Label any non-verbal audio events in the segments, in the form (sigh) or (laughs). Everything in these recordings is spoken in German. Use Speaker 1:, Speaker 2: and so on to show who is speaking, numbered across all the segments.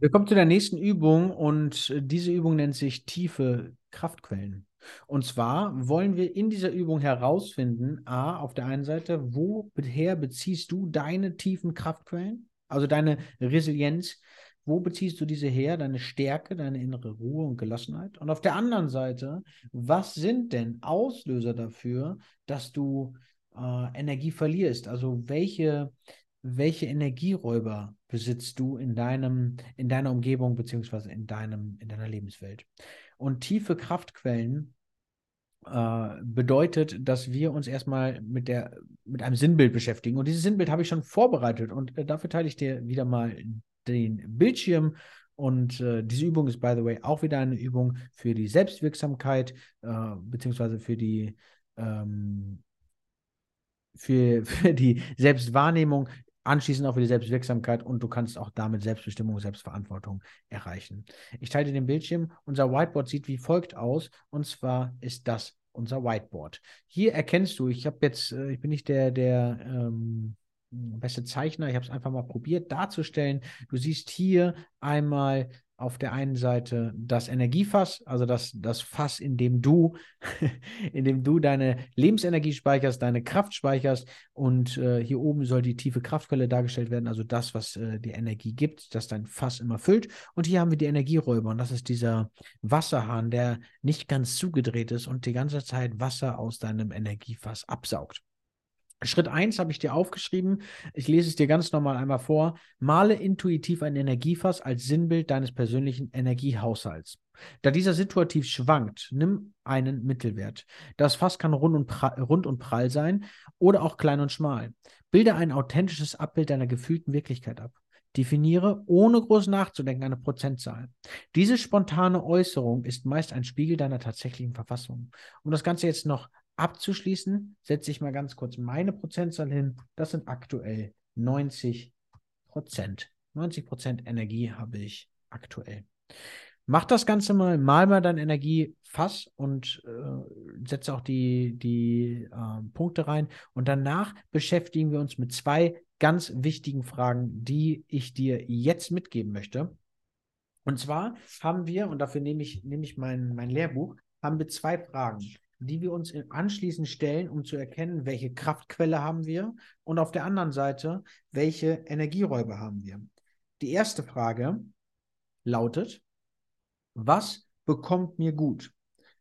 Speaker 1: Wir kommen zu der nächsten Übung und diese Übung nennt sich tiefe Kraftquellen. Und zwar wollen wir in dieser Übung herausfinden, a, auf der einen Seite, woher beziehst du deine tiefen Kraftquellen, also deine Resilienz, wo beziehst du diese her, deine Stärke, deine innere Ruhe und Gelassenheit? Und auf der anderen Seite, was sind denn Auslöser dafür, dass du äh, Energie verlierst? Also welche, welche Energieräuber besitzt du in deinem, in deiner Umgebung beziehungsweise in deinem, in deiner Lebenswelt? Und tiefe Kraftquellen äh, bedeutet, dass wir uns erstmal mit der, mit einem Sinnbild beschäftigen. Und dieses Sinnbild habe ich schon vorbereitet und äh, dafür teile ich dir wieder mal den Bildschirm. Und äh, diese Übung ist, by the way, auch wieder eine Übung für die Selbstwirksamkeit, äh, beziehungsweise für die ähm, für, (laughs) für die Selbstwahrnehmung, anschließend auch für die Selbstwirksamkeit und du kannst auch damit Selbstbestimmung, Selbstverantwortung erreichen. Ich teile den Bildschirm. Unser Whiteboard sieht wie folgt aus und zwar ist das unser Whiteboard. Hier erkennst du, ich habe jetzt, äh, ich bin nicht der, der ähm, beste Zeichner, ich habe es einfach mal probiert darzustellen. Du siehst hier einmal auf der einen Seite das Energiefass, also das, das Fass, in dem du, (laughs) in dem du deine Lebensenergie speicherst, deine Kraft speicherst und äh, hier oben soll die tiefe Kraftquelle dargestellt werden, also das, was äh, die Energie gibt, das dein Fass immer füllt. Und hier haben wir die Energieräuber und das ist dieser Wasserhahn, der nicht ganz zugedreht ist und die ganze Zeit Wasser aus deinem Energiefass absaugt. Schritt 1 habe ich dir aufgeschrieben. Ich lese es dir ganz normal einmal vor. Male intuitiv ein Energiefass als Sinnbild deines persönlichen Energiehaushalts. Da dieser situativ schwankt, nimm einen Mittelwert. Das Fass kann rund und, prall, rund und prall sein oder auch klein und schmal. Bilde ein authentisches Abbild deiner gefühlten Wirklichkeit ab. Definiere, ohne groß nachzudenken, eine Prozentzahl. Diese spontane Äußerung ist meist ein Spiegel deiner tatsächlichen Verfassung. Um das Ganze jetzt noch abzuschließen, setze ich mal ganz kurz meine Prozentzahl hin. Das sind aktuell 90 Prozent. 90 Prozent Energie habe ich aktuell. Mach das Ganze mal, mal mal dein Energiefass und äh, setze auch die, die äh, Punkte rein. Und danach beschäftigen wir uns mit zwei ganz wichtigen Fragen, die ich dir jetzt mitgeben möchte. Und zwar haben wir, und dafür nehme ich, nehme ich mein, mein Lehrbuch, haben wir zwei Fragen die wir uns anschließend stellen, um zu erkennen, welche Kraftquelle haben wir und auf der anderen Seite, welche Energieräuber haben wir. Die erste Frage lautet, was bekommt mir gut?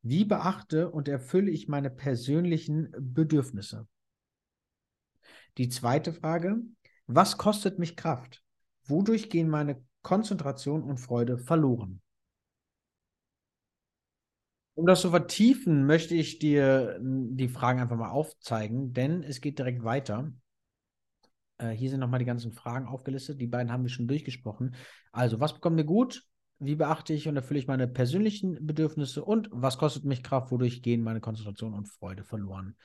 Speaker 1: Wie beachte und erfülle ich meine persönlichen Bedürfnisse? Die zweite Frage, was kostet mich Kraft? Wodurch gehen meine Konzentration und Freude verloren? Um das zu vertiefen, möchte ich dir die Fragen einfach mal aufzeigen, denn es geht direkt weiter. Äh, hier sind nochmal die ganzen Fragen aufgelistet. Die beiden haben wir schon durchgesprochen. Also, was bekommt mir gut? Wie beachte ich und erfülle ich meine persönlichen Bedürfnisse? Und was kostet mich Kraft? Wodurch gehen meine Konzentration und Freude verloren?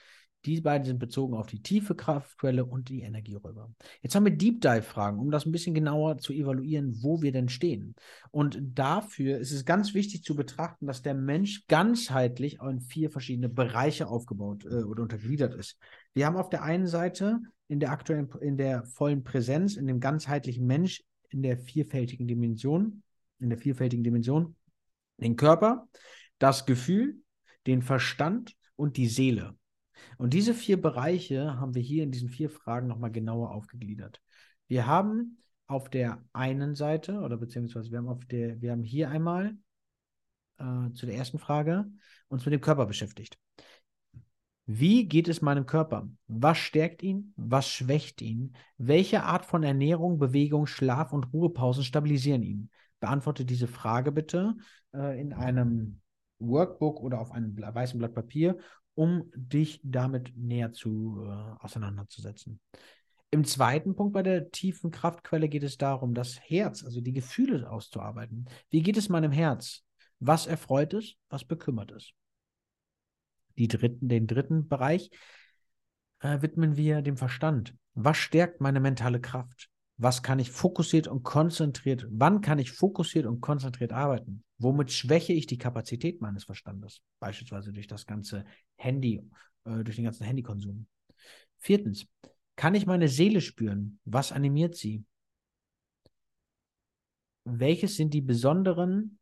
Speaker 1: Die beiden sind bezogen auf die tiefe Kraftquelle und die Energieräuber. Jetzt haben wir Deep Dive-Fragen, um das ein bisschen genauer zu evaluieren, wo wir denn stehen. Und dafür ist es ganz wichtig zu betrachten, dass der Mensch ganzheitlich in vier verschiedene Bereiche aufgebaut äh, oder untergliedert ist. Wir haben auf der einen Seite in der aktuellen, in der vollen Präsenz, in dem ganzheitlichen Mensch, in der vielfältigen Dimension, in der vielfältigen Dimension, den Körper, das Gefühl, den Verstand und die Seele. Und diese vier Bereiche haben wir hier in diesen vier Fragen nochmal genauer aufgegliedert. Wir haben auf der einen Seite, oder beziehungsweise wir haben auf der, wir haben hier einmal äh, zu der ersten Frage uns mit dem Körper beschäftigt. Wie geht es meinem Körper? Was stärkt ihn? Was schwächt ihn? Welche Art von Ernährung, Bewegung, Schlaf und Ruhepausen stabilisieren ihn? Beantworte diese Frage bitte äh, in einem Workbook oder auf einem weißen Blatt Papier um dich damit näher zu äh, auseinanderzusetzen. Im zweiten Punkt bei der tiefen Kraftquelle geht es darum, das Herz, also die Gefühle auszuarbeiten. Wie geht es meinem Herz? Was erfreut es? Was bekümmert es? Die dritten, den dritten Bereich äh, widmen wir dem Verstand. Was stärkt meine mentale Kraft? Was kann ich fokussiert und konzentriert, wann kann ich fokussiert und konzentriert arbeiten? Womit schwäche ich die Kapazität meines Verstandes? Beispielsweise durch das ganze Handy, äh, durch den ganzen Handykonsum. Viertens, kann ich meine Seele spüren? Was animiert sie? welches sind die besonderen,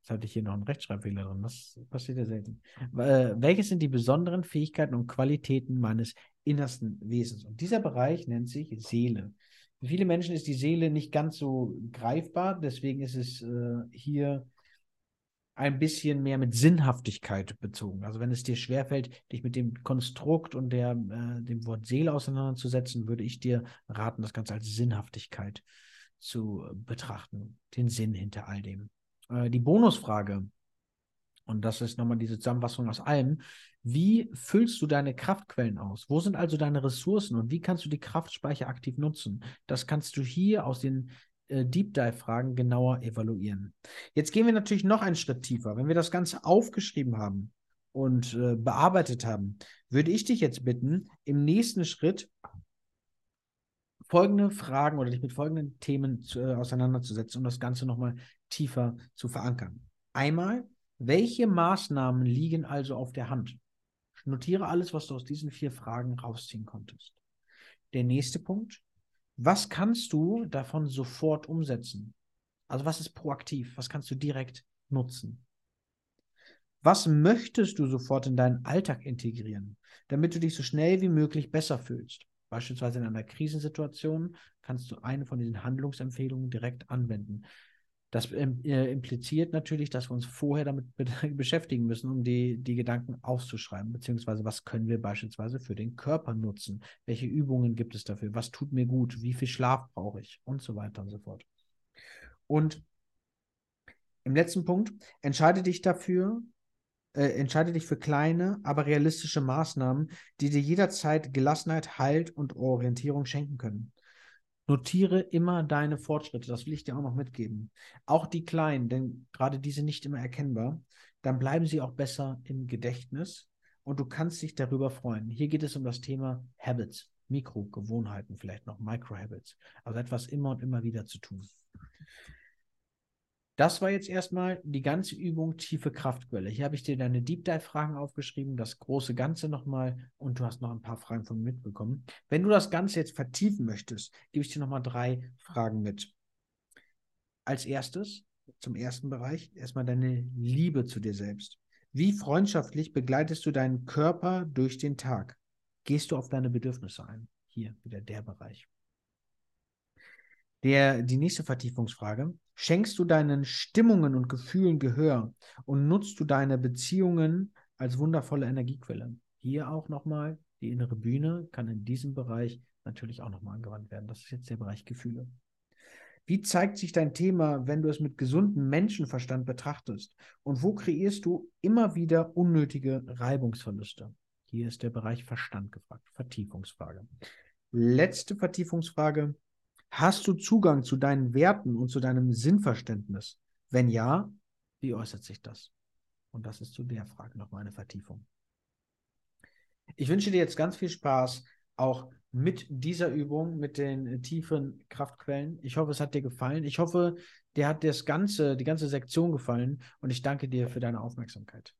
Speaker 1: jetzt hatte ich hier noch einen Rechtschreibfehler drin, das passiert ja selten. Äh, welches sind die besonderen Fähigkeiten und Qualitäten meines innersten Wesens? Und dieser Bereich nennt sich Seele. Für viele Menschen ist die Seele nicht ganz so greifbar, deswegen ist es äh, hier ein bisschen mehr mit Sinnhaftigkeit bezogen. Also wenn es dir schwerfällt, dich mit dem Konstrukt und der, äh, dem Wort Seele auseinanderzusetzen, würde ich dir raten, das Ganze als Sinnhaftigkeit zu betrachten, den Sinn hinter all dem. Äh, die Bonusfrage, und das ist nochmal diese Zusammenfassung aus allem, wie füllst du deine Kraftquellen aus? Wo sind also deine Ressourcen und wie kannst du die Kraftspeicher aktiv nutzen? Das kannst du hier aus den äh, Deep Dive-Fragen genauer evaluieren. Jetzt gehen wir natürlich noch einen Schritt tiefer. Wenn wir das Ganze aufgeschrieben haben und äh, bearbeitet haben, würde ich dich jetzt bitten, im nächsten Schritt folgende Fragen oder dich mit folgenden Themen zu, äh, auseinanderzusetzen, um das Ganze nochmal tiefer zu verankern. Einmal, welche Maßnahmen liegen also auf der Hand? Notiere alles, was du aus diesen vier Fragen rausziehen konntest. Der nächste Punkt, was kannst du davon sofort umsetzen? Also was ist proaktiv? Was kannst du direkt nutzen? Was möchtest du sofort in deinen Alltag integrieren, damit du dich so schnell wie möglich besser fühlst? Beispielsweise in einer Krisensituation kannst du eine von diesen Handlungsempfehlungen direkt anwenden. Das äh, impliziert natürlich, dass wir uns vorher damit be (laughs) beschäftigen müssen, um die, die Gedanken aufzuschreiben, beziehungsweise was können wir beispielsweise für den Körper nutzen? Welche Übungen gibt es dafür? Was tut mir gut? Wie viel Schlaf brauche ich? Und so weiter und so fort. Und im letzten Punkt, entscheide dich dafür, äh, entscheide dich für kleine, aber realistische Maßnahmen, die dir jederzeit Gelassenheit, Halt und Orientierung schenken können. Notiere immer deine Fortschritte, das will ich dir auch noch mitgeben. Auch die kleinen, denn gerade diese nicht immer erkennbar, dann bleiben sie auch besser im Gedächtnis und du kannst dich darüber freuen. Hier geht es um das Thema Habits, Mikrogewohnheiten, vielleicht noch Micro-Habits, also etwas immer und immer wieder zu tun. Das war jetzt erstmal die ganze Übung tiefe Kraftquelle. Hier habe ich dir deine Deep Dive Fragen aufgeschrieben, das große Ganze nochmal und du hast noch ein paar Fragen von mir mitbekommen. Wenn du das Ganze jetzt vertiefen möchtest, gebe ich dir nochmal drei Fragen mit. Als erstes, zum ersten Bereich, erstmal deine Liebe zu dir selbst. Wie freundschaftlich begleitest du deinen Körper durch den Tag? Gehst du auf deine Bedürfnisse ein? Hier wieder der Bereich. Der, die nächste Vertiefungsfrage. Schenkst du deinen Stimmungen und Gefühlen Gehör und nutzt du deine Beziehungen als wundervolle Energiequelle? Hier auch nochmal, die innere Bühne kann in diesem Bereich natürlich auch nochmal angewandt werden. Das ist jetzt der Bereich Gefühle. Wie zeigt sich dein Thema, wenn du es mit gesundem Menschenverstand betrachtest? Und wo kreierst du immer wieder unnötige Reibungsverluste? Hier ist der Bereich Verstand gefragt. Vertiefungsfrage. Letzte Vertiefungsfrage. Hast du Zugang zu deinen Werten und zu deinem Sinnverständnis? Wenn ja, wie äußert sich das? Und das ist zu der Frage nochmal eine Vertiefung. Ich wünsche dir jetzt ganz viel Spaß, auch mit dieser Übung, mit den tiefen Kraftquellen. Ich hoffe, es hat dir gefallen. Ich hoffe, dir hat das ganze, die ganze Sektion gefallen und ich danke dir für deine Aufmerksamkeit.